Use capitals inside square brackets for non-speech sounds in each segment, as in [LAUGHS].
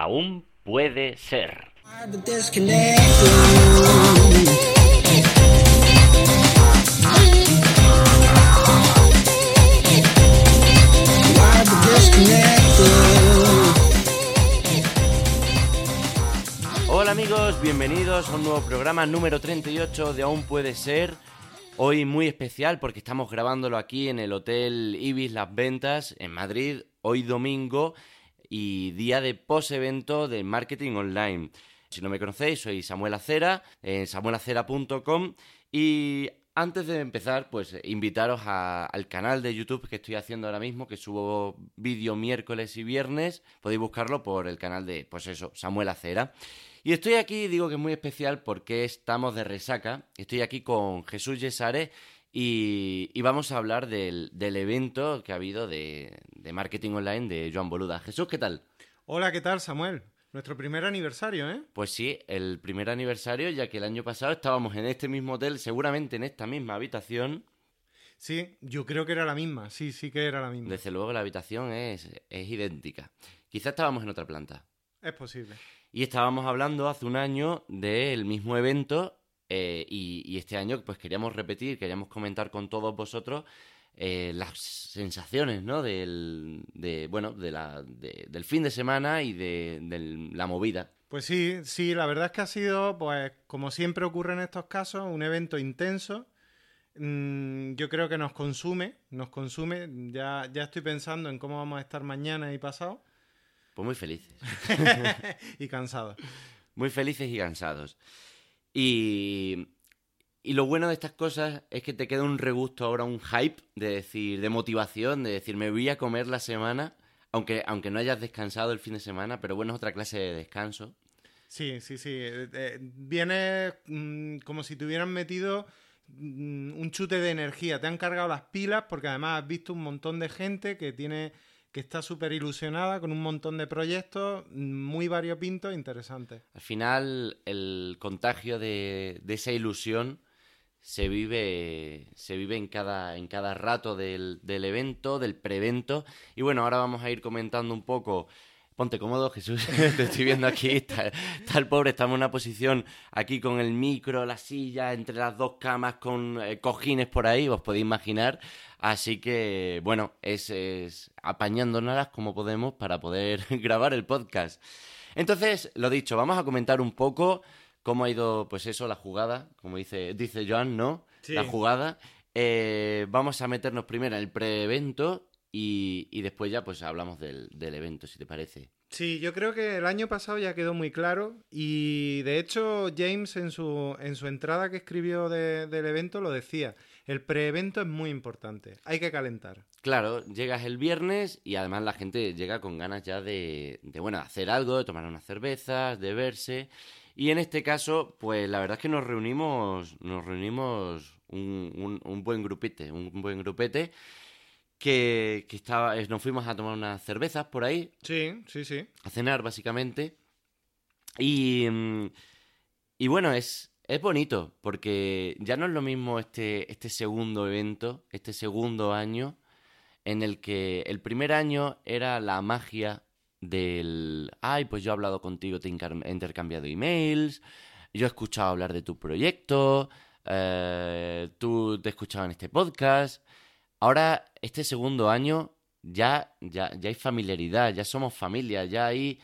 aún puede ser. Hola amigos, bienvenidos a un nuevo programa número 38 de Aún puede ser. Hoy muy especial porque estamos grabándolo aquí en el Hotel Ibis Las Ventas en Madrid, hoy domingo y día de post-evento de marketing online. Si no me conocéis, soy Samuel Acera, en samuelacera.com y antes de empezar, pues invitaros al canal de YouTube que estoy haciendo ahora mismo, que subo vídeo miércoles y viernes. Podéis buscarlo por el canal de, pues eso, Samuel Acera. Y estoy aquí, digo que es muy especial porque estamos de resaca. Estoy aquí con Jesús Yesare y, vamos a hablar del, evento que ha habido de, de, marketing online de Joan Boluda. Jesús, ¿qué tal? Hola, ¿qué tal, Samuel? Nuestro primer aniversario, ¿eh? Pues sí, el primer aniversario, ya que el año pasado estábamos en este mismo hotel, seguramente en esta misma habitación. Sí, yo creo que era la misma, sí, sí que era la misma. Desde luego la habitación es, es idéntica. Quizás estábamos en otra planta. Es posible. Y estábamos hablando hace un año del mismo evento eh, y, este año pues queríamos repetir, queríamos comentar con todos vosotros eh, las sensaciones, ¿no? Del, de, bueno, de la, del fin de semana y de, la movida. Pues sí, sí, la verdad es que ha sido, pues como siempre ocurre en estos casos, un evento intenso. Mm, yo creo que nos consume, nos consume. Ya, ya estoy pensando en cómo vamos a estar mañana y pasado. Pues muy felices. [LAUGHS] y cansados. Muy felices y cansados. Y, y lo bueno de estas cosas es que te queda un regusto ahora, un hype de decir, de motivación, de decir, me voy a comer la semana, aunque, aunque no hayas descansado el fin de semana, pero bueno, es otra clase de descanso. Sí, sí, sí. Eh, eh, viene mm, como si te hubieran metido mm, un chute de energía. Te han cargado las pilas porque además has visto un montón de gente que tiene que está súper ilusionada con un montón de proyectos muy variopintos e interesantes. Al final, el contagio de, esa ilusión se vive, se vive en, cada, en cada rato del, del evento, del prevento. Y bueno, ahora vamos a ir comentando un poco Ponte cómodo, Jesús. [LAUGHS] Te estoy viendo aquí. Está, el pobre, estamos en una posición aquí con el micro, la silla, entre las dos camas, con eh, cojines por ahí, os podéis imaginar. Así que, bueno, es, es apañándonos como podemos para poder [LAUGHS] grabar el podcast. Entonces, lo dicho, vamos a comentar un poco cómo ha ido, pues eso, la jugada, como dice, dice Joan, ¿no? La jugada. Eh, vamos a meternos primero en el pre-evento y, después ya pues hablamos del, evento, si te parece. Sí, yo creo que el año pasado ya quedó muy claro y de hecho James en su, en su entrada que escribió del evento lo decía, el preevento es muy importante, hay que calentar. Claro, llegas el viernes y además la gente llega con ganas ya de, de bueno, hacer algo, de tomar unas cervezas, de verse y en este caso, pues la verdad es que nos reunimos, nos reunimos un, un buen grupete, un buen grupete que, estaba, nos fuimos a tomar unas cervezas por ahí. Sí, sí, sí. A cenar, básicamente. Y, mm, y bueno, es, es bonito, porque ya no es lo mismo este, este segundo evento, este segundo año, en el que el primer año era la magia del, ay, pues yo he hablado contigo, te he intercambiado emails, yo he escuchado hablar de tu proyecto, eh, tú te he escuchado en este podcast. Ahora, este segundo año, ya, ya, ya hay familiaridad, ya somos familia, ya hay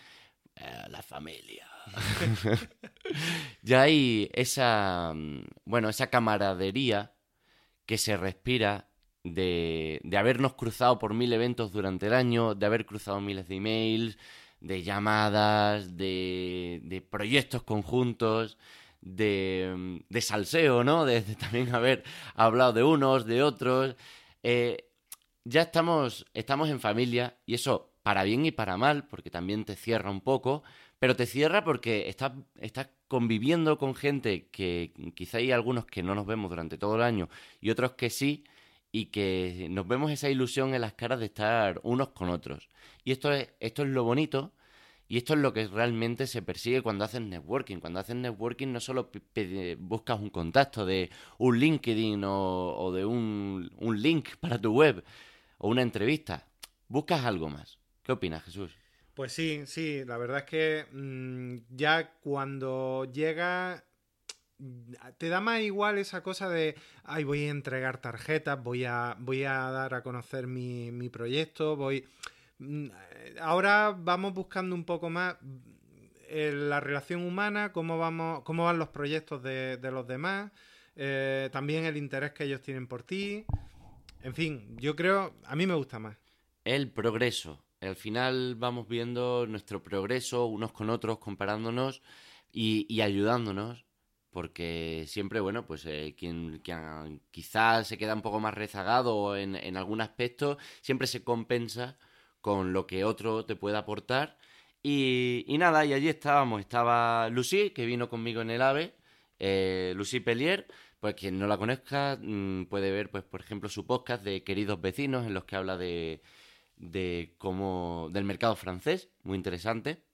eh, la familia. [LAUGHS] ya hay esa, mm, bueno, esa camaradería que se respira de, de, habernos cruzado por mil eventos durante el año, de haber cruzado miles de emails, de llamadas, de, de proyectos conjuntos, de, mm, de salseo, ¿no? de, también haber hablado de unos, de otros. Eh, ya estamos, estamos en familia y eso para bien y para mal, porque también te cierra un poco, pero te cierra porque estás, estás conviviendo con gente que quizá hay algunos que no nos vemos durante todo el año y otros que sí, y que nos vemos esa ilusión en las caras de estar unos con otros. Y esto es, esto es lo bonito y esto es lo que realmente se persigue cuando haces networking. Cuando haces networking no solo buscas un contacto de un LinkedIn o, de un, link para tu web o una entrevista. Buscas algo más. ¿Qué opinas, Jesús? Pues sí, sí, la verdad es que mm, ya cuando llega te da más igual esa cosa de, ay, voy a entregar tarjetas, voy a, voy a dar a conocer mi, mi proyecto, voy... Mm, ahora vamos buscando un poco más eh, la relación humana, cómo, vamos, cómo van los proyectos de, los demás, eh, también el interés que ellos tienen por ti. En fin, yo creo, a mí me gusta más. El progreso. Al final vamos viendo nuestro progreso unos con otros, comparándonos y, ayudándonos porque siempre, bueno, pues eh, quien, quizás se queda un poco más rezagado en, en algún aspecto, siempre se compensa con lo que otro te puede aportar. Y, nada, y allí estábamos, estaba Lucy, que vino conmigo en el AVE, eh, Lucy Pellier, pues quien no la conozca mm, puede ver, pues por ejemplo, su podcast de Queridos Vecinos, en los que habla de, de cómo, del mercado francés, muy interesante.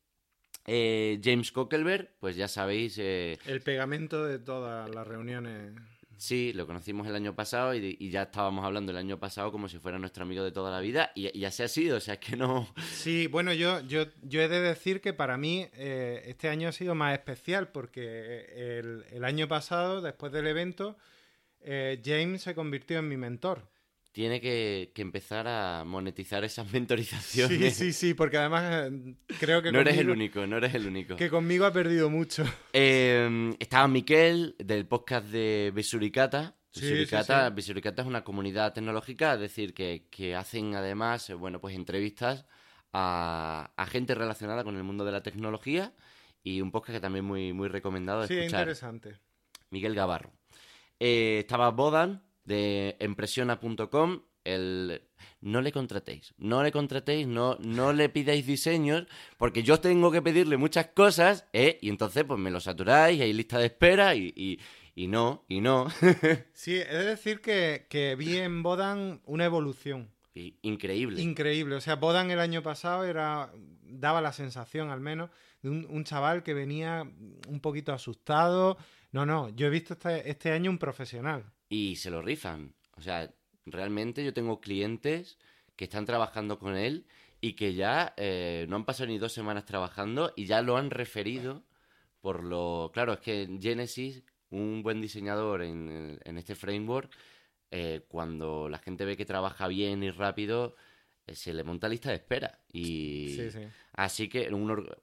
Eh, James Cockelberg, pues ya sabéis. Eh, el pegamento de todas las reuniones. Sí, lo conocimos el año pasado y, ya estábamos hablando el año pasado como si fuera nuestro amigo de toda la vida y, ya se ha sido, o sea, es que no... Sí, bueno, yo, yo, yo he de decir que para mí eh, este año ha sido más especial porque el, el año pasado, después del evento, James se convirtió en mi mentor tiene que, empezar a monetizar esas [LAUGHS] mentorizaciones. Sí, sí, sí, porque además eh, creo que... No eres el único, no eres el único. Que conmigo ha perdido mucho. [LAUGHS] Em, estaba Miquel del podcast de Besuricata. Besuricata, es una comunidad tecnológica, es decir, que, hacen además, eh, bueno, pues entrevistas a, gente relacionada con el mundo de la tecnología y un podcast que también muy, muy recomendado de sí, interesante. Miguel Gavarro. Eh, estaba Bodan, de empresiona.com, el no le contratéis, no le contratéis, no, no le pidáis diseños, porque yo tengo que pedirle muchas cosas, ¿eh? y entonces pues me lo saturáis, hay lista de espera y, y, no, y no. [LAUGHS] sí, es de decir que, que vi en Bodan una evolución. increíble. Increíble. O sea, Bodan el año pasado era daba la sensación al menos de un, un chaval que venía un poquito asustado. No, no, yo he visto este, este año un profesional y se lo rifan. O sea, realmente yo tengo clientes que están trabajando con él y que ya eh, no han pasado ni dos semanas trabajando y ya lo han referido por lo... Claro, es que Genesis, un buen diseñador en, este framework, eh, cuando la gente ve que trabaja bien y rápido, eh, se le monta lista de espera. Y sí, sí. así que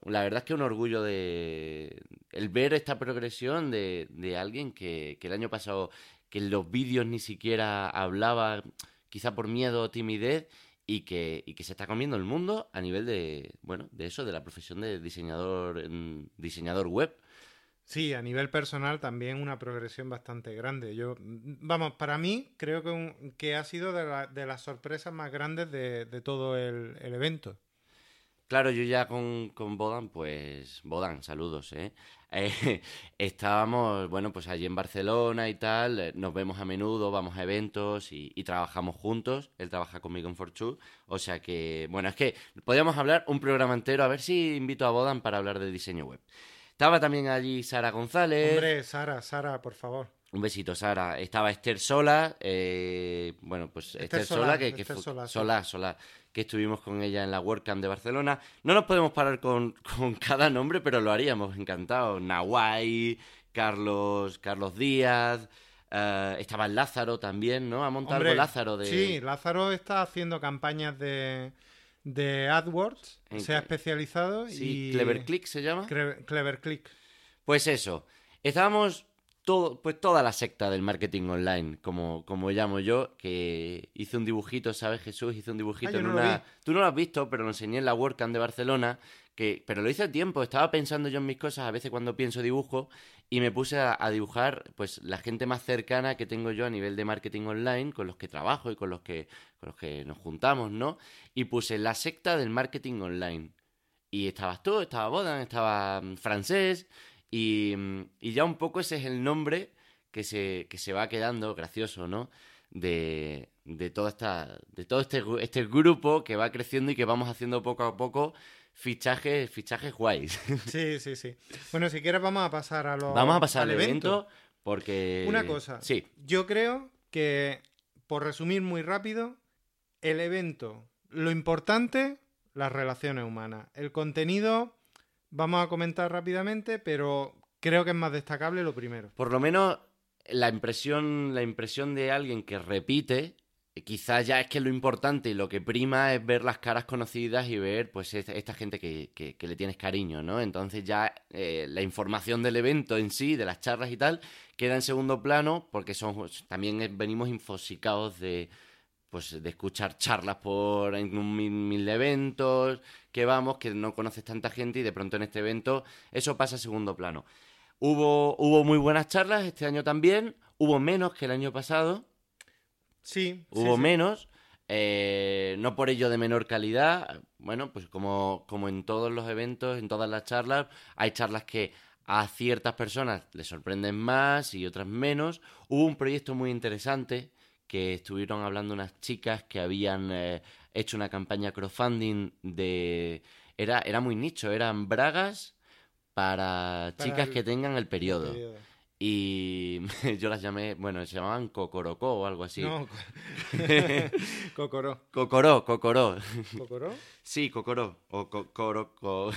la verdad es que un orgullo de el ver esta progresión de, de alguien que, que, el año pasado que en los vídeos ni siquiera hablaba, quizá por miedo o timidez, y que, y que se está comiendo el mundo a nivel de, bueno, de eso, de la profesión de diseñador, diseñador web. Sí, a nivel personal también una progresión bastante grande. Yo, vamos, para mí creo que, que ha sido de, de, las sorpresas más grandes de, todo el, evento. Claro, yo ya con, con Bodan, pues Bodan, saludos, ¿eh? [LAUGHS] Eh, estábamos, bueno, pues allí en Barcelona y tal, eh, nos vemos a menudo, vamos a eventos y, trabajamos juntos. Él trabaja conmigo en Fortune. O sea que, bueno, es que podríamos hablar un programa entero, a ver si invito a Bodan para hablar de diseño web. Estaba también allí Sara González. Hombre, Sara, Sara, por favor. Un besito, Sara. Estaba Esther Sola, eh, bueno, pues Esther, Sola, que, que Sola, Sola, Sola, que estuvimos con ella en la WordCamp de Barcelona. No nos podemos parar con, [LAUGHS] cada nombre, pero lo haríamos, encantado. Nahuay, Carlos, Carlos Díaz, eh, estaba Lázaro también, ¿no? Ha montado algo Lázaro de... Sí, Lázaro está haciendo campañas de, de AdWords, se ha especializado sí, Clever Click se llama. Clever Click. Pues eso, estábamos pues toda la secta del marketing online, como, como llamo yo, que hice un dibujito, ¿sabes, Jesús? Hice un dibujito en una... Tú no lo has visto, pero lo enseñé en la WordCamp de Barcelona, que... pero lo hice a tiempo, estaba pensando yo en mis cosas, a veces cuando pienso dibujo, y me puse a, dibujar pues la gente más cercana que tengo yo a nivel de marketing online, con los que trabajo y con los que, con los que nos juntamos, ¿no? Y puse la secta del marketing online. Y estabas tú, estaba Bodan, estaba mm, francés y, ya un poco ese es el nombre que se, que se va quedando, gracioso, ¿no? De, de, toda esta, de todo este, este grupo que va creciendo y que vamos haciendo poco a poco fichajes, fichajes guays. [LAUGHS] Sí, sí, sí. Bueno, si quieres vamos a pasar a lo Vamos a pasar al evento, porque... Una cosa. Sí. Yo creo que, por resumir muy rápido, el evento, lo importante las relaciones humanas. El contenido, vamos a comentar rápidamente, pero creo que es más destacable lo primero. Por lo menos la impresión, la impresión de alguien que repite, eh, quizás ya es que lo importante y lo que prima es ver las caras conocidas y ver pues esta, esta gente que, que- le tienes cariño, ¿no? Entonces ya eh, la información del evento en sí, de las charlas y tal, queda en segundo plano porque son también venimos infosicados de pues de escuchar charlas por en un mil, mil eventos que vamos, que no conoces tanta gente y de pronto en este evento eso pasa a segundo plano. Hubo, hubo muy buenas charlas este año también, hubo menos que el año pasado, Sí, hubo sí, sí. menos, eh, no por ello de menor calidad, bueno, pues como, como en todos los eventos, en todas las charlas, hay charlas que a ciertas personas les sorprenden más y otras menos. Hubo un proyecto muy interesante que estuvieron hablando unas chicas que habían eh, hecho una campaña crowdfunding de... Era, era muy nicho, eran bragas para, Para chicas el- que tengan el periodo. Periodo. Y [LAUGHS] yo las llamé, bueno, se llamaban Cocorocó o algo así. No, [LAUGHS] Cocoró. Cocoró, Cocoró. ¿Cocoró? Sí, Cocoró. O Cocoró. co-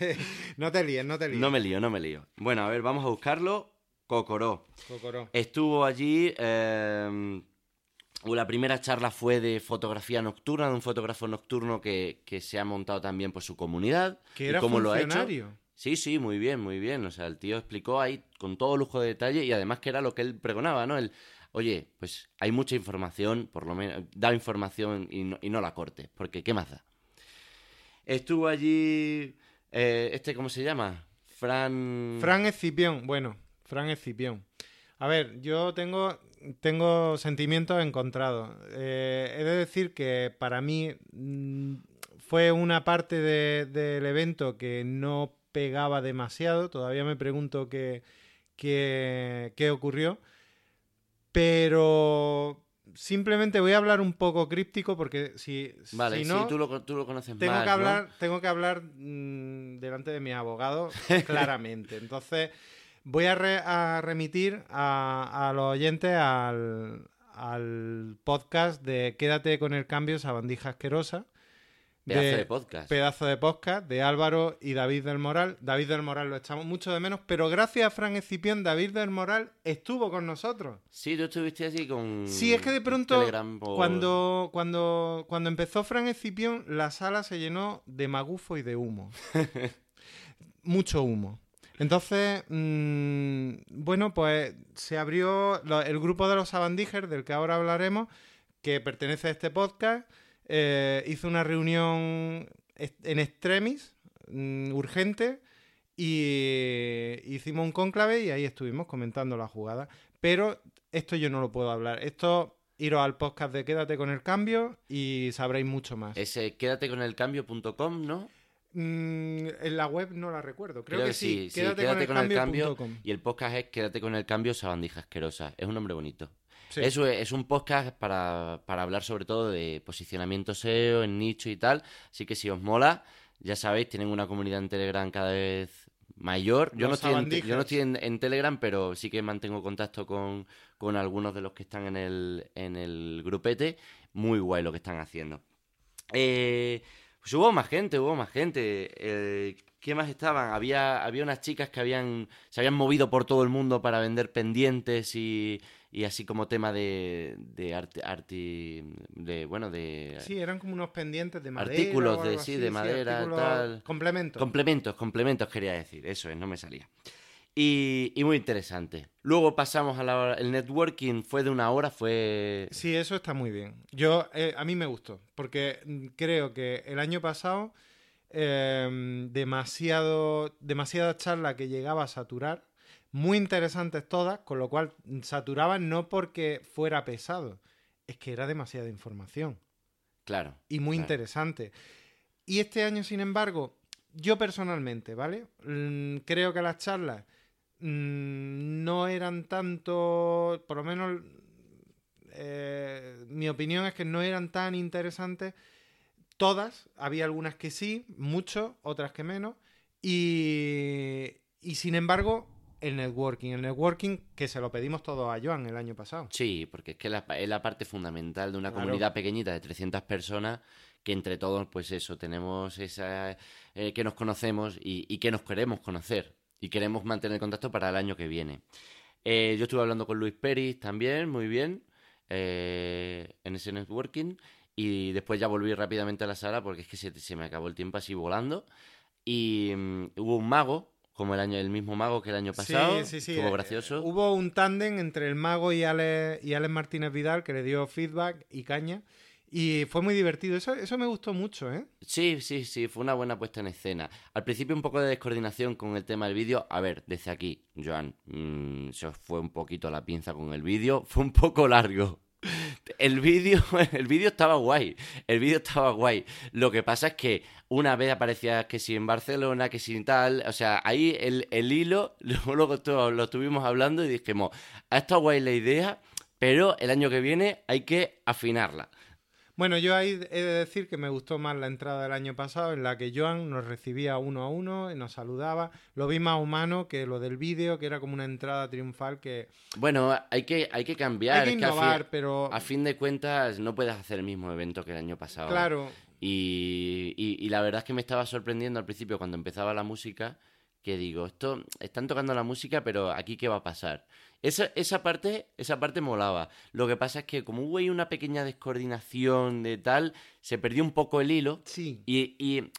[LAUGHS] no te líes, no te líes. no me lío, no me lío. Bueno, a ver, vamos a buscarlo. Cocoró. Cocoró. Estuvo allí. eh, la primera charla fue de fotografía nocturna, de un fotógrafo nocturno que, que se ha montado también por su comunidad. Que y era cómo lo ha hecho. Sí, sí, muy bien, muy bien. O sea, el tío explicó ahí con todo lujo de detalle y además que era lo que él pregonaba, ¿no? El, oye, pues hay mucha información, por lo menos, da información y no, y no la cortes, porque ¿qué más da? Estuvo allí, eh, este, ¿cómo se llama? Fran... Fran Escipión, bueno, Fran Escipión. A ver, yo tengo, tengo sentimientos encontrados. Eh, he de decir que para mí mm, fue una parte de- del evento que no pegaba demasiado. Todavía me pregunto qué, qué, qué ocurrió. Pero simplemente voy a hablar un poco críptico porque si, Vale, si sí, no... tú lo, tú lo conoces Tengo más, que ¿no? hablar, tengo que hablar mm, delante de mi abogado [LAUGHS] claramente. Entonces, voy a, re- a remitir a, a los oyentes al, al podcast de Quédate con el cambio, sabandija asquerosa. Pedazo de podcast. Pedazo de podcast de Álvaro y David del Moral. David del Moral lo echamos mucho de menos, pero gracias a Fran Escipión, David del Moral estuvo con nosotros. Sí, tú estuviste así con... Sí, es que de pronto, por- cuando, cuando, cuando empezó Fran Escipión, la sala se llenó de magufo y de humo. [LAUGHS] Mucho humo. Entonces, mm, bueno, pues se abrió lo- el grupo de los Sabandijers, del que ahora hablaremos, que pertenece a este podcast, eh, hizo una reunión en extremis, mm, urgente, y hicimos un cónclave y ahí estuvimos comentando la jugada. Pero esto yo no lo puedo hablar. Esto, iros al podcast de Quédate con el cambio y sabréis mucho más. Ese quédate con el cambio.com, ¿no? Mm, en la web no la recuerdo. Creo, Creo que, que sí. Quédate, quédate con con el el cambio. Y el podcast es Quédate con el cambio, sabandija asquerosa. Es un nombre bonito. Sí. Eso es, es un podcast para, para hablar sobre todo de posicionamiento SEO en nicho y tal. Así que si os mola, ya sabéis, tienen una comunidad en Telegram cada vez mayor. Yo no estoy, en, te- sabandijas. yo no estoy en, en Telegram, pero sí que mantengo contacto con, con algunos de los que están en el, en el grupete. Muy guay lo que están haciendo. Eh, pues hubo más gente, hubo más gente. Eh, ¿Qué más estaban? Había, había unas chicas que habían, se habían movido por todo el mundo para vender pendientes y, y así como tema de, de arte, arti- de, bueno, de Sí, eran como unos pendientes de madera. Artículos de- sí, así, de madera, artículos- tal. Complementos. complementos, complementos quería decir, eso es, no me salía. Y, y muy interesante. Luego pasamos a la, el networking, fue de una hora, fue... Sí, eso está muy bien. Yo, eh, a mí me gustó, porque mm, creo que el año pasado eh, demasiado, demasiada charla que llegaba a saturar, muy interesantes todas, con lo cual mm, saturaban no porque fuera pesado, es que era demasiada información Claro. y muy Claro. interesante. Y este año, sin embargo, yo personalmente, ¿vale? Mm, creo que las charlas no eran tanto, por lo menos eh, mi opinión es que no eran tan interesantes todas, había algunas que sí, mucho, otras que menos, y, y sin embargo el networking. El networking que se lo pedimos todos a Joan el año pasado. Sí, porque es que la- es la parte fundamental de una Claro. comunidad pequeñita de 300 personas que entre todos, pues eso, tenemos esa... eh, que nos conocemos y, y que nos queremos conocer y queremos mantener contacto para el año que viene. Eh, yo estuve hablando con Luis Peris también, muy bien, eh, en ese networking y después ya volví rápidamente a la sala porque es que se, se me acabó el tiempo así volando y mm, hubo un mago, como el año el mismo mago que el año pasado, Sí, sí, sí. estuvo eh, gracioso. Hubo un tándem entre el mago y Alex, y Alex Martínez Vidal que le dio feedback y caña. Y fue muy divertido. Eso, eso me gustó mucho, ¿eh? Sí, sí, sí, fue una buena puesta en escena. Al principio un poco de descoordinación con el tema del vídeo. A ver, desde aquí, Joan, mm, se fue un poquito la pinza con el vídeo. Fue un poco largo. El vídeo, [LAUGHS] el vídeo estaba guay. El vídeo estaba guay. Lo que pasa es que una vez aparecía que si en Barcelona, que si tal. O sea, ahí el, el hilo, [LAUGHS] luego, todo lo estuvimos hablando y dijimos, ha estado guay la idea, pero el año que viene hay que afinarla. Bueno, yo ahí he de decir que me gustó más la entrada del año pasado, en la que Joan nos recibía uno a uno y nos saludaba. Lo vi más humano que lo del vídeo, que era como una entrada triunfal que Bueno, hay que, hay que cambiar. hay que innovar, pero A fin de cuentas, no puedes hacer el mismo evento que el año pasado. claro, Y, y- y la verdad es que me estaba sorprendiendo al principio cuando empezaba la música, que digo, esto, están tocando la música, pero aquí qué va a pasar. Esa, esa parte, esa parte molaba. Lo que pasa es que como hubo ahí una pequeña descoordinación de tal, se perdió un poco el hilo sí. y, y,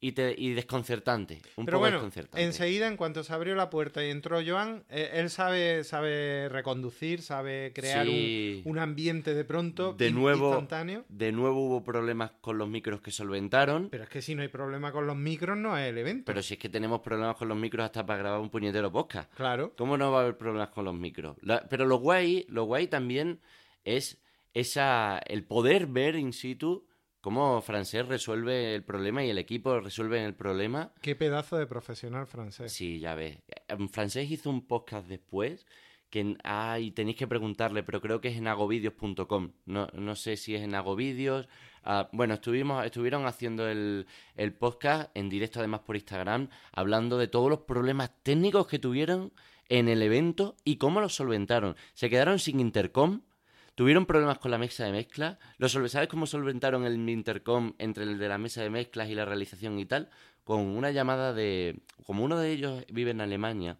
y, te- y desconcertante. Un Pero poco bueno, desconcertante. enseguida, en cuanto se abrió la puerta y entró Joan, eh, él sabe, sabe reconducir, sabe crear un- Sí. un, ambiente de pronto De nuevo- instantáneo. De nuevo hubo problemas con los micros que solventaron. Pero es que si no hay problema con los micros, no es el evento. Pero si es que tenemos problemas con los micros hasta para grabar un puñetero podcast. Claro. ¿Cómo no va a haber problemas con los micros? La- pero lo guay, lo guay también es esa el poder ver in situ cómo Francés resuelve el problema y el equipo resuelve el problema. Qué pedazo de profesional francés. Sí, ya ves. Francés hizo un podcast después que ay, tenéis que preguntarle, pero creo que es en agovideos.com. No, no sé si es en agovideos. Ah, bueno, estuvimos, estuvieron haciendo el, el podcast en directo además por Instagram, hablando de todos los problemas técnicos que tuvieron en el evento y cómo los solventaron. Se quedaron sin intercom, tuvieron problemas con la mesa de mezcla. Lo solve- ¿Sabes cómo solventaron el intercom entre el de la mesa de mezclas y la realización y tal? Con una llamada de... Como uno de ellos vive en Alemania,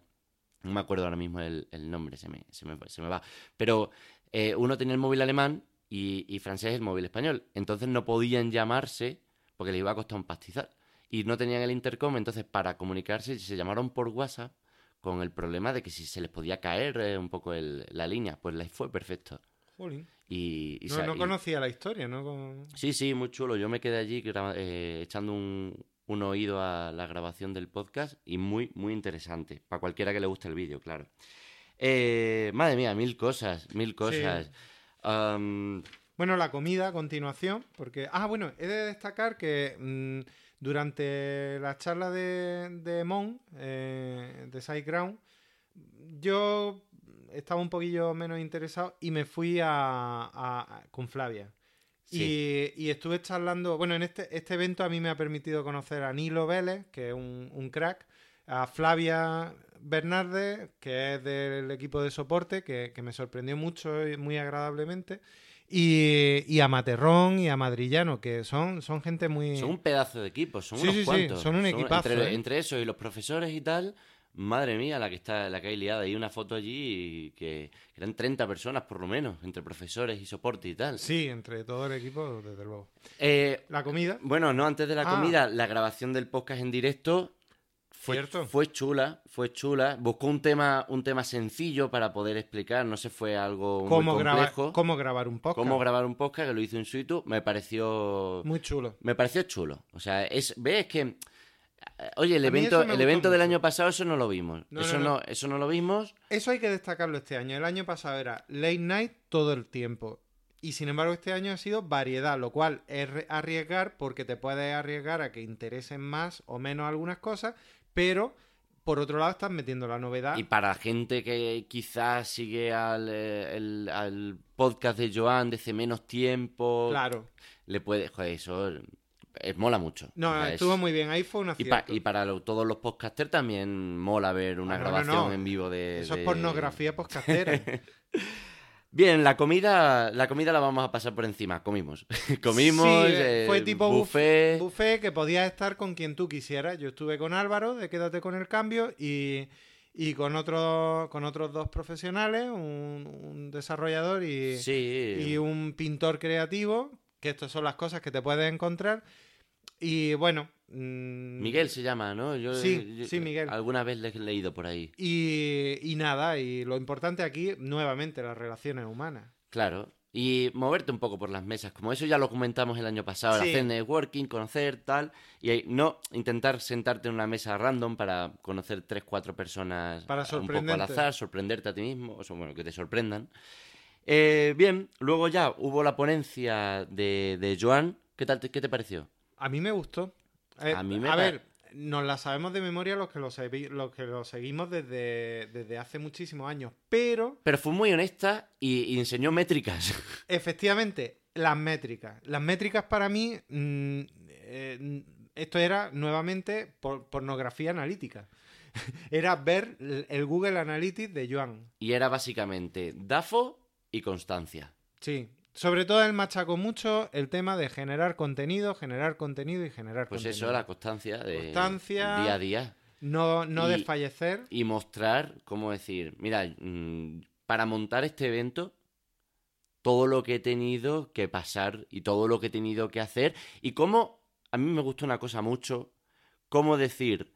no me acuerdo ahora mismo el, nombre, se me, se me, se me va. Pero eh, uno tenía el móvil alemán y, y francés el móvil español. Entonces no podían llamarse porque les iba a costar un pastizal. Y no tenían el intercom, entonces para comunicarse se llamaron por WhatsApp con el problema de que si se les podía caer eh, un poco el- la línea. Pues les fue perfecto. Jolín. Y, y No, no conocía la historia, ¿no? Con- Sí, sí, muy chulo. Yo me quedé allí eh, echando un, un oído a la grabación del podcast y muy, muy interesante. Para cualquiera que le guste el vídeo, claro. Eh, madre mía, mil cosas, mil cosas. Bueno, la comida a continuación, porque... Ah, bueno, he de destacar que mm, durante la charla de, de Mon, eh, de SideGround, yo estaba un poquillo menos interesado y me fui a, a- a- con Flavia. Y, y estuve charlando, bueno, en este, este evento a mí me ha permitido conocer a Nilo Vélez, que es un, un crack, a Flavia Bernardes, que es del equipo de soporte, que, que me sorprendió mucho y muy agradablemente, y, y a Materrón y a Madrillano, que son, son gente muy... son un pedazo de equipo, son Sí, unos sí, sí, cuantos. son un equipazo, Entre, ¿eh? entre eso y los profesores y tal, madre mía, la que está, la que hay liada. Hay una foto allí que, eran 30 personas por lo menos, entre profesores y soporte y tal. Sí, entre todo el equipo, desde luego. Eh, La comida, Bueno, no, antes de la Ah. comida, la grabación del podcast en directo fue, Cierto. fue chula, fue chula. Buscó un tema, un tema sencillo para poder explicar, no se fue algo cómo, muy complejo. cómo grabar un podcast. Cómo grabar un podcast, que lo hizo en situ, me pareció Muy chulo. me pareció chulo. O sea, es ves que oye, el evento el evento del año pasado eso no lo vimos. No, eso no, no, no. eso no lo vimos. Eso hay que destacarlo este año. El año pasado era late night todo el tiempo. Y sin embargo, este año ha sido variedad, lo cual es arriesgar porque te puedes arriesgar a que interesen más o menos algunas cosas, pero por otro lado estás metiendo la novedad. Y para gente que quizás sigue al, eh, el- al podcast de Joan desde menos tiempo, Claro, le puede, joder, eso eh, mola mucho. No, O sea, es- estuvo muy bien. Ahí fue un Y, pa- y para lo- todos los podcasters también mola ver una Ah, no, grabación no. en vivo de... Eso es pornografía podcastera. [LAUGHS] Bien, la comida, la comida la vamos a pasar por encima. Comimos. [LAUGHS] Comimos. Sí, eh, fue tipo buffet. buffet. buffet que podías estar con quien tú quisieras. Yo estuve con Álvaro de Quédate con el cambio y, y con, otros con otros dos profesionales, un, un desarrollador y, Sí. y un pintor creativo, que estas son las cosas que te puedes encontrar. Y bueno... mm, Miguel se llama, ¿no? Yo, Sí, yo- sí, Miguel. Alguna vez le he leído por ahí. Y, y nada, y lo importante aquí, nuevamente, las relaciones humanas. Claro. Y moverte un poco por las mesas. Como eso ya lo comentamos el año pasado. Sí. Hacer networking, conocer, tal. Y no intentar sentarte en una mesa random para conocer tres, cuatro personas Para un poco al azar, sorprenderte a ti mismo. O sea, bueno, que te sorprendan. Eh, bien, luego ya hubo la ponencia de, de Joan. ¿Qué tal? ¿Qué te pareció? A mí me gustó. Eh, A mí me a ver, nos la sabemos de memoria los que lo, los que lo seguimos desde, desde hace muchísimos años. Pero, Pero fue muy honesta y, y enseñó métricas. [LAUGHS] efectivamente, las métricas. Las métricas para mí, mm, eh, esto era nuevamente por- pornografía analítica. [LAUGHS] era ver el el Google Analytics de Joan. y era básicamente DAFO y constancia. Sí. Sobre todo él machacó mucho el tema de generar contenido, generar contenido y generar Pues contenido. eso, la constancia de Constancia. día a día. No, no Y- desfallecer. Y mostrar, cómo decir, mira, mm, para montar este evento, todo lo que he tenido que pasar y todo lo que he tenido que hacer. Y cómo, a mí me gusta una cosa mucho, cómo decir,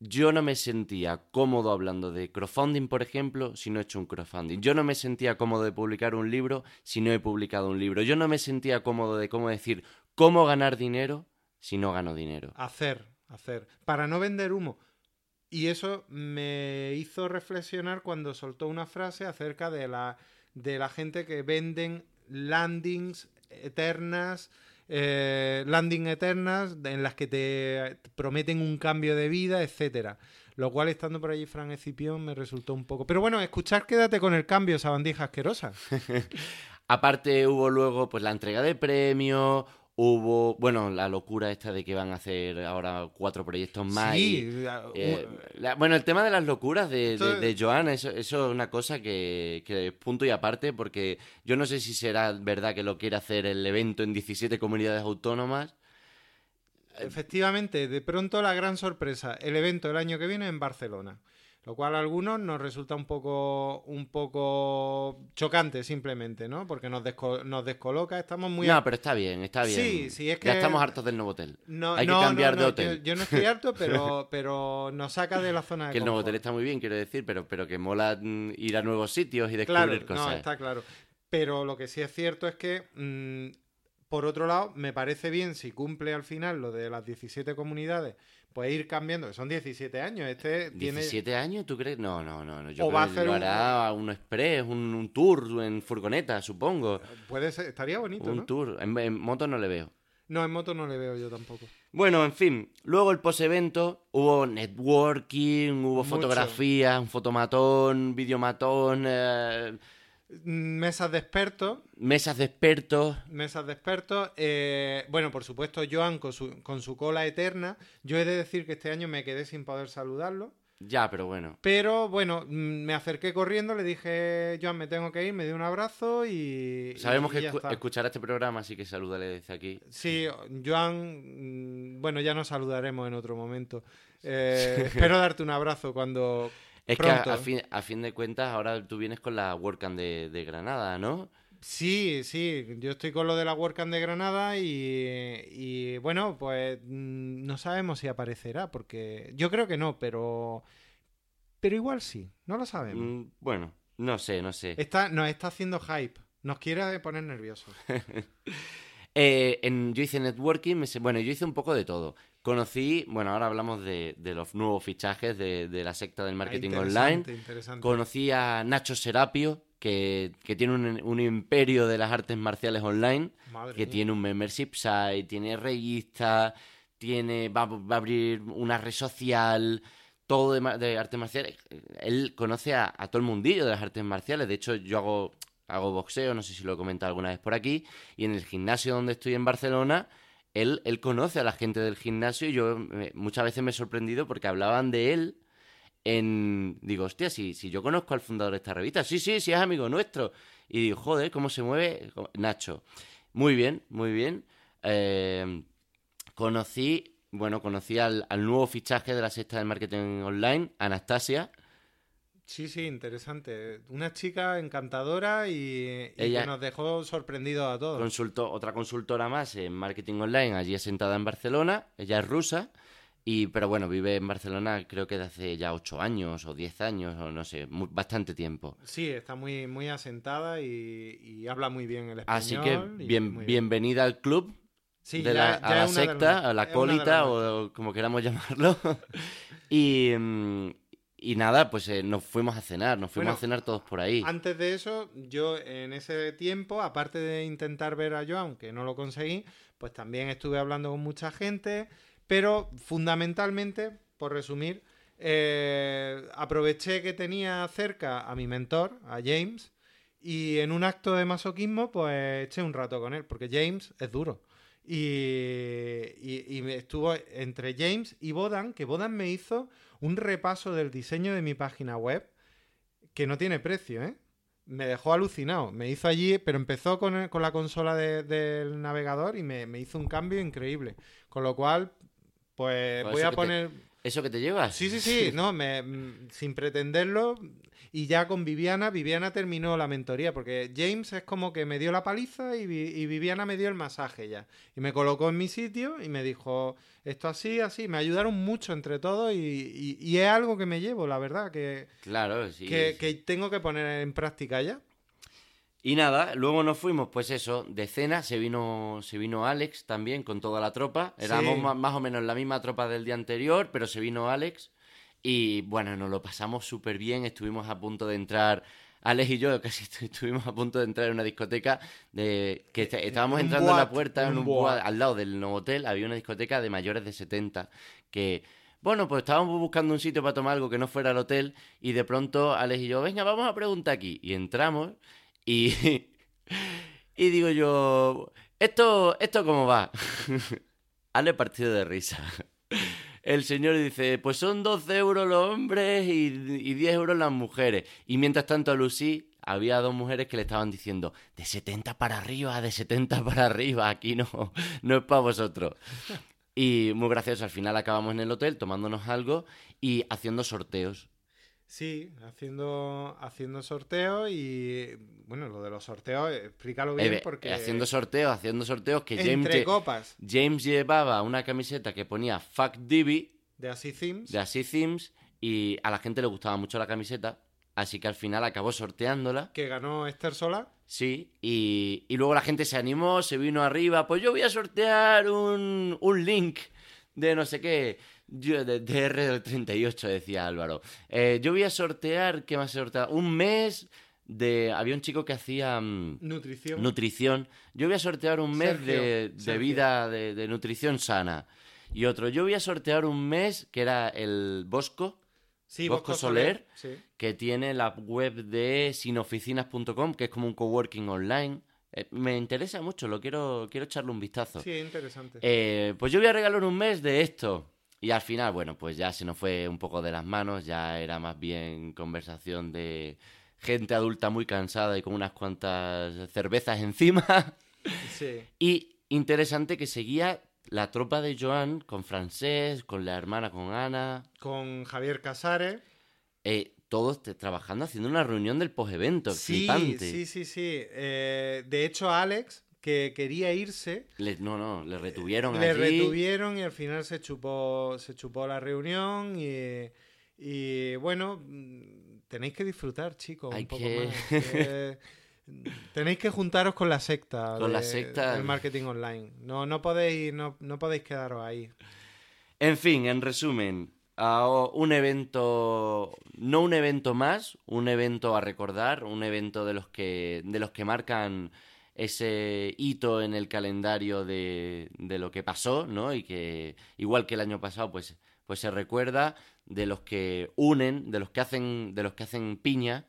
yo no me sentía cómodo hablando de crowdfunding, por ejemplo, si no he hecho un crowdfunding. Yo no me sentía cómodo de publicar un libro si no he publicado un libro. Yo no me sentía cómodo de cómo decir cómo ganar dinero si no gano dinero. Hacer, hacer. Para no vender humo. Y eso me hizo reflexionar cuando soltó una frase acerca de la, de la gente que venden landings eternas, eh, landing eternas en las que te prometen un cambio de vida, etcétera. Lo cual, estando por allí Fran Escipión, me resultó un poco. Pero bueno, escuchar Quédate con el cambio, esa bandija asquerosa. [LAUGHS] Aparte hubo luego pues la entrega de premios, hubo, bueno, la locura esta de que van a hacer ahora cuatro proyectos más. y, Sí, a- eh, la- bueno, el tema de las locuras de, Esto de, de Joan, eso, eso es una cosa que, que es punto y aparte, porque yo no sé si será verdad que lo quiere hacer el evento en 17 comunidades autónomas. Efectivamente, de pronto la gran sorpresa, el evento el año que viene en Barcelona. Lo cual a algunos nos resulta un poco, un poco chocante simplemente, ¿no? Porque nos, desco- nos descoloca, estamos muy... No, pero está bien, está bien. Sí, sí, es Ya que- estamos hartos del nuevo hotel. No, hay que no, cambiar no, de hotel. Yo, yo no estoy harto, [LAUGHS] pero, pero nos saca de la zona de Que el nuevo hotel está muy bien, quiero decir, pero, pero que mola mm, ir a nuevos sitios y descubrir Claro, cosas. no, está claro. Pero lo que sí es cierto es que, mm, por otro lado, me parece bien si cumple al final lo de las 17 comunidades, pues ir cambiando, son 17 años. Este tiene. ¿17 años? ¿Tú crees? No, no, no. no. Yo O creo va a hacer lo un- hará un express, un, un tour en furgoneta, supongo. Puede ser, estaría bonito, un ¿no? tour. En, en moto no le veo. No, en moto no le veo yo tampoco. Bueno, en fin. Luego el post-evento hubo networking, hubo Mucho. fotografías, un fotomatón, videomatón, eh, Mesas de expertos. mesas de expertos. Mesas de expertos. eh, bueno, por supuesto, Joan con su, con su cola eterna. Yo he de decir que este año me quedé sin poder saludarlo. Ya, pero bueno. Pero bueno, mm, me acerqué corriendo, le dije, Joan, me tengo que ir, me dio un abrazo y. Sabemos y que escu- está. escuchará este programa, así que salúdale desde aquí. Sí, Joan, mm, bueno, ya nos saludaremos en otro momento. Eh, [LAUGHS] espero darte un abrazo cuando. Es que a, fin, a fin de cuentas, ahora tú vienes con la WordCamp de, de Granada, ¿no? Sí, sí, yo estoy con lo de la WordCamp de Granada y, y, bueno, pues mm, no sabemos si aparecerá, porque yo creo que no, pero pero igual sí, no lo sabemos. Mm, bueno, no sé, no sé. Está, nos está haciendo hype, nos quiere poner nerviosos. [LAUGHS] Eh, en, yo hice networking, me bueno, yo hice un poco de todo. Conocí, bueno, ahora hablamos de, de los nuevos fichajes de, de la secta del marketing Ah, online. interesante. Conocí a Nacho Serapio, que, que tiene un, un imperio de las artes marciales online, Madre que mía. tiene un membership site, tiene revista, tiene, va, va a abrir una red social, todo de, de artes marciales. Él conoce a, a todo el mundillo de las artes marciales. De hecho, yo hago, hago boxeo, no sé si lo he comentado alguna vez por aquí, y en el gimnasio donde estoy en Barcelona, él, él conoce a la gente del gimnasio y yo eh, muchas veces me he sorprendido porque hablaban de él en... Digo, hostia, si, si yo conozco al fundador de esta revista, sí, sí, sí es amigo nuestro. Y digo, joder, ¿cómo se mueve Nacho? Muy bien, muy bien. Eh, conocí, bueno, conocí al, al, nuevo fichaje de la sexta del marketing online, Anastasia. Sí, sí, interesante. Una chica encantadora y, que nos dejó sorprendidos a todos. Consultó, otra consultora más en marketing online, allí sentada en Barcelona. Ella es rusa. Y, pero bueno, vive en Barcelona creo que desde hace ya ocho años o diez años o no sé, bastante tiempo. Sí, está muy, muy asentada y, habla muy bien el español. Así que bien, bienvenida al club, de la, a la secta, a la colita o como queramos [LAUGHS] llamarlo. y, mm, y nada, pues eh, nos fuimos a cenar, nos fuimos a cenar todos por ahí. Antes de eso, yo en ese tiempo, aparte de intentar ver a Joan, que no lo conseguí, pues también estuve hablando con mucha gente, pero fundamentalmente, por resumir, eh, aproveché que tenía cerca a mi mentor, a James, y en un acto de masoquismo, pues eché un rato con él, porque James es duro. Y, y, y estuvo entre James y Bodan, que Bodan me hizo un repaso del diseño de mi página web que no tiene precio, ¿eh? Me dejó alucinado. Me hizo allí, pero empezó con, la consola del navegador y me, hizo un cambio increíble. Con lo cual, pues, pues voy a poner... ¿Eso que te llevas? Sí, sí, sí. No, me, sin pretenderlo, y ya con Viviana, Viviana terminó la mentoría, porque James es como que me dio la paliza y, Viviana me dio el masaje ya. Y me colocó en mi sitio y me dijo, esto así, así. Me ayudaron mucho entre todos y, es algo que me llevo, la verdad, que, claro, sí, que, tengo que poner en práctica ya. Y nada, luego nos fuimos, pues eso, de cena, se vino, se vino Alex también con toda la tropa. Éramos más o menos la misma tropa del día anterior, pero se vino Alex. Y bueno, nos lo pasamos súper bien, estuvimos a punto de entrar, Alex y yo [LAUGHS] casi estuvimos a punto de entrar en una discoteca, de que estábamos entrando en la puerta, en un al lado del hotel había una discoteca de mayores de 70, que... Bueno, pues estábamos buscando un sitio para tomar algo que no fuera el hotel y de pronto Alex y yo, venga, vamos a preguntar aquí. Y entramos y, [LAUGHS] y digo yo, ¿esto, esto cómo va? [LAUGHS] Ale partido de risa el señor dice, pues son 12 euros los hombres y, 10 euros las mujeres. Y mientras tanto a Lucy había dos mujeres que le estaban diciendo, de 70 para arriba, de 70 para arriba, aquí no, no es para vosotros. Y muy gracioso, al final acabamos en el hotel tomándonos algo y haciendo sorteos. Sí, haciendo, haciendo sorteos y bueno, lo de los sorteos, explícalo bien eh, porque... Haciendo sorteos, haciendo sorteos que James... copas. James llevaba una camiseta que ponía Fuck Divi. De Así Themes. De Así Themes y a la gente le gustaba mucho la camiseta, así que al final acabó sorteándola. Que ganó Esther Sola. Sí, y, y luego la gente se animó, se vino arriba, pues yo voy a sortear un, un link de no sé qué yo, de DR del 38, decía Álvaro. Eh, yo voy a sortear, ¿qué más sortear? Un mes de... Había un chico que hacía... Mm, nutrición. Nutrición. Yo voy a sortear un mes de, vida, de, nutrición sana. Y otro, yo voy a sortear un mes que era el Bosco. Sí, Bosco, Soler, que tiene la web de sinoficinas.com, que es como un coworking online. Eh, me interesa mucho, lo quiero, quiero echarle un vistazo. Sí, interesante. Eh, pues yo voy a regalar un mes de esto. Y al final, bueno, pues ya se nos fue un poco de las manos, ya era más bien conversación de gente adulta muy cansada y con unas cuantas cervezas encima. Sí. Y interesante que seguía la tropa de Joan con Francés, con la hermana, con Ana. Con Javier Casares. Eh, todos trabajando, haciendo una reunión del post-evento. Sí, sí, sí, sí. Eh, de hecho, Alex, que quería irse. no, no, le retuvieron Le retuvieron y al final se chupó, se chupó la reunión y, y bueno, tenéis que disfrutar, chicos, un poco más. [LAUGHS] tenéis que juntaros con la secta. Con la secta. Del marketing online. No, no, podéis, no, no podéis quedaros ahí. En fin, en resumen, un evento, no un evento más, un evento a recordar, un evento de los que, de los que marcan ese hito en el calendario de, de, lo que pasó, ¿no? Y que, igual que el año pasado, pues, pues se recuerda de los que unen, de los que hacen, de los que hacen piña,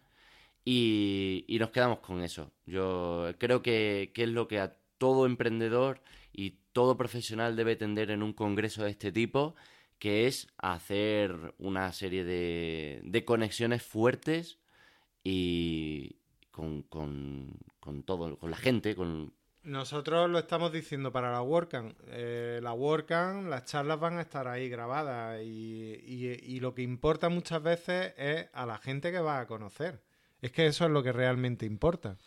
y, nos quedamos con eso. Yo creo que, que es lo que a todo emprendedor y todo profesional debe tender en un congreso de este tipo, que es hacer una serie de, de conexiones fuertes y con, con, con todo, con la gente, con, nosotros lo estamos diciendo para la WordCamp. Eh, la WordCamp, las charlas van a estar ahí grabadas y, y, lo que importa muchas veces es a la gente que va a conocer. Es que eso es lo que realmente importa.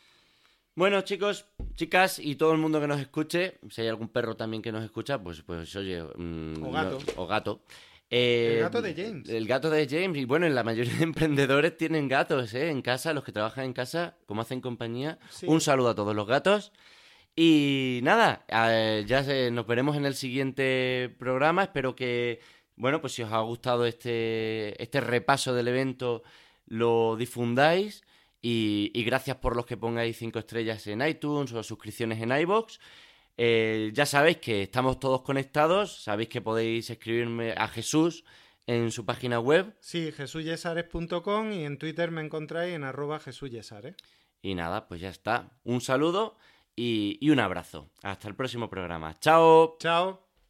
Bueno, chicos, chicas y todo el mundo que nos escuche, si hay algún perro también que nos escucha, pues, pues oye. Mm, o gato. o gato. El gato de James. El gato de James. Y bueno, la mayoría de emprendedores tienen gatos, ¿eh? En casa, los que trabajan en casa, como hacen compañía. Un saludo a todos los gatos. Y nada, ya nos veremos en el siguiente programa. Espero que, bueno, pues si os ha gustado este, este repaso del evento, lo difundáis. Y, gracias por los que pongáis cinco estrellas en iTunes o suscripciones en iBox. Eh, ya sabéis que estamos todos conectados. Sabéis que podéis escribirme a Jesús en su página web. Sí, jesuyesares.com y en Twitter me encontráis en arroba jesuyesares. Y nada, pues ya está. Un saludo y, un abrazo. Hasta el próximo programa. Chao. Chao.